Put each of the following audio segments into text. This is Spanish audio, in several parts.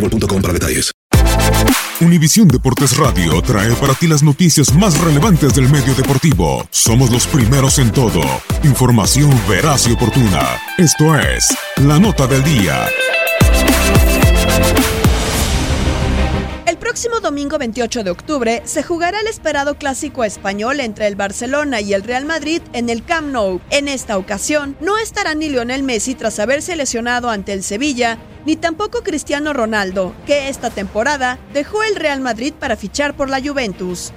boostmobile.com para detalles. Univisión Deportes Radio trae para ti las noticias más relevantes del medio deportivo. Somos los primeros en todo. Información veraz y oportuna. Esto es La Nota del Día. El próximo domingo 28 de octubre se jugará el esperado clásico español entre el Barcelona y el Real Madrid en el Camp Nou. En esta ocasión no estará ni Lionel Messi tras haberse lesionado ante el Sevilla, ni tampoco Cristiano Ronaldo, que esta temporada dejó el Real Madrid para fichar por la Juventus.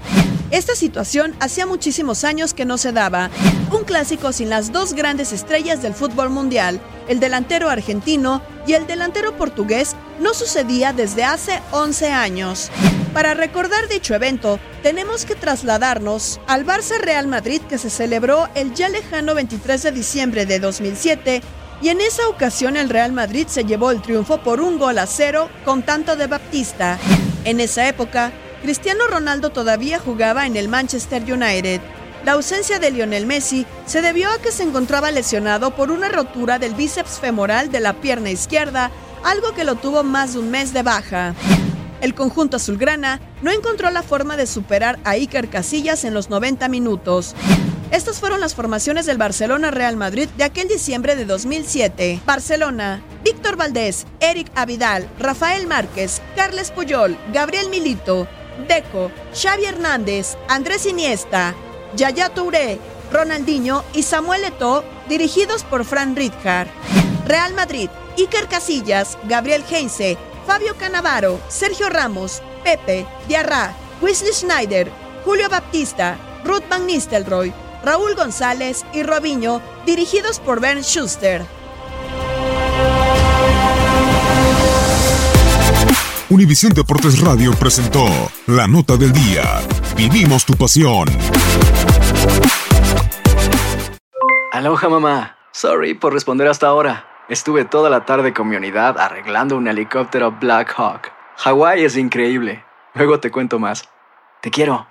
Esta situación hacía muchísimos años que no se daba. Un clásico sin las dos grandes estrellas del fútbol mundial, el delantero argentino y el delantero portugués, no sucedía desde hace 11 años. Para recordar dicho evento, tenemos que trasladarnos al Barça Real Madrid que se celebró el ya lejano 23 de diciembre de 2007 y en esa ocasión el Real Madrid se llevó el triunfo por un gol a cero con tanto de Baptista. En esa época, Cristiano Ronaldo todavía jugaba en el Manchester United. La ausencia de Lionel Messi se debió a que se encontraba lesionado por una rotura del bíceps femoral de la pierna izquierda, algo que lo tuvo más de un mes de baja. El conjunto azulgrana no encontró la forma de superar a Iker Casillas en los 90 minutos. Estas fueron las formaciones del Barcelona Real Madrid de aquel diciembre de 2007. Barcelona, Víctor Valdés, Eric Avidal, Rafael Márquez, Carles Puyol, Gabriel Milito, Deco, Xavi Hernández, Andrés Iniesta, Yaya Touré, Ronaldinho y Samuel Eto'o, dirigidos por Fran Rijkaard. Real Madrid, Iker Casillas, Gabriel Heinze, Fabio Canavaro, Sergio Ramos, Pepe, Diarra, Wesley Schneider, Julio Baptista, Ruth Van Nistelrooy, Raúl González y Robinho, dirigidos por Ben Schuster. Univisión Deportes Radio presentó La Nota del Día. Vivimos tu pasión. Aloha mamá. Sorry por responder hasta ahora. Estuve toda la tarde con mi unidad arreglando un helicóptero Black Hawk. Hawái es increíble. Luego te cuento más. Te quiero.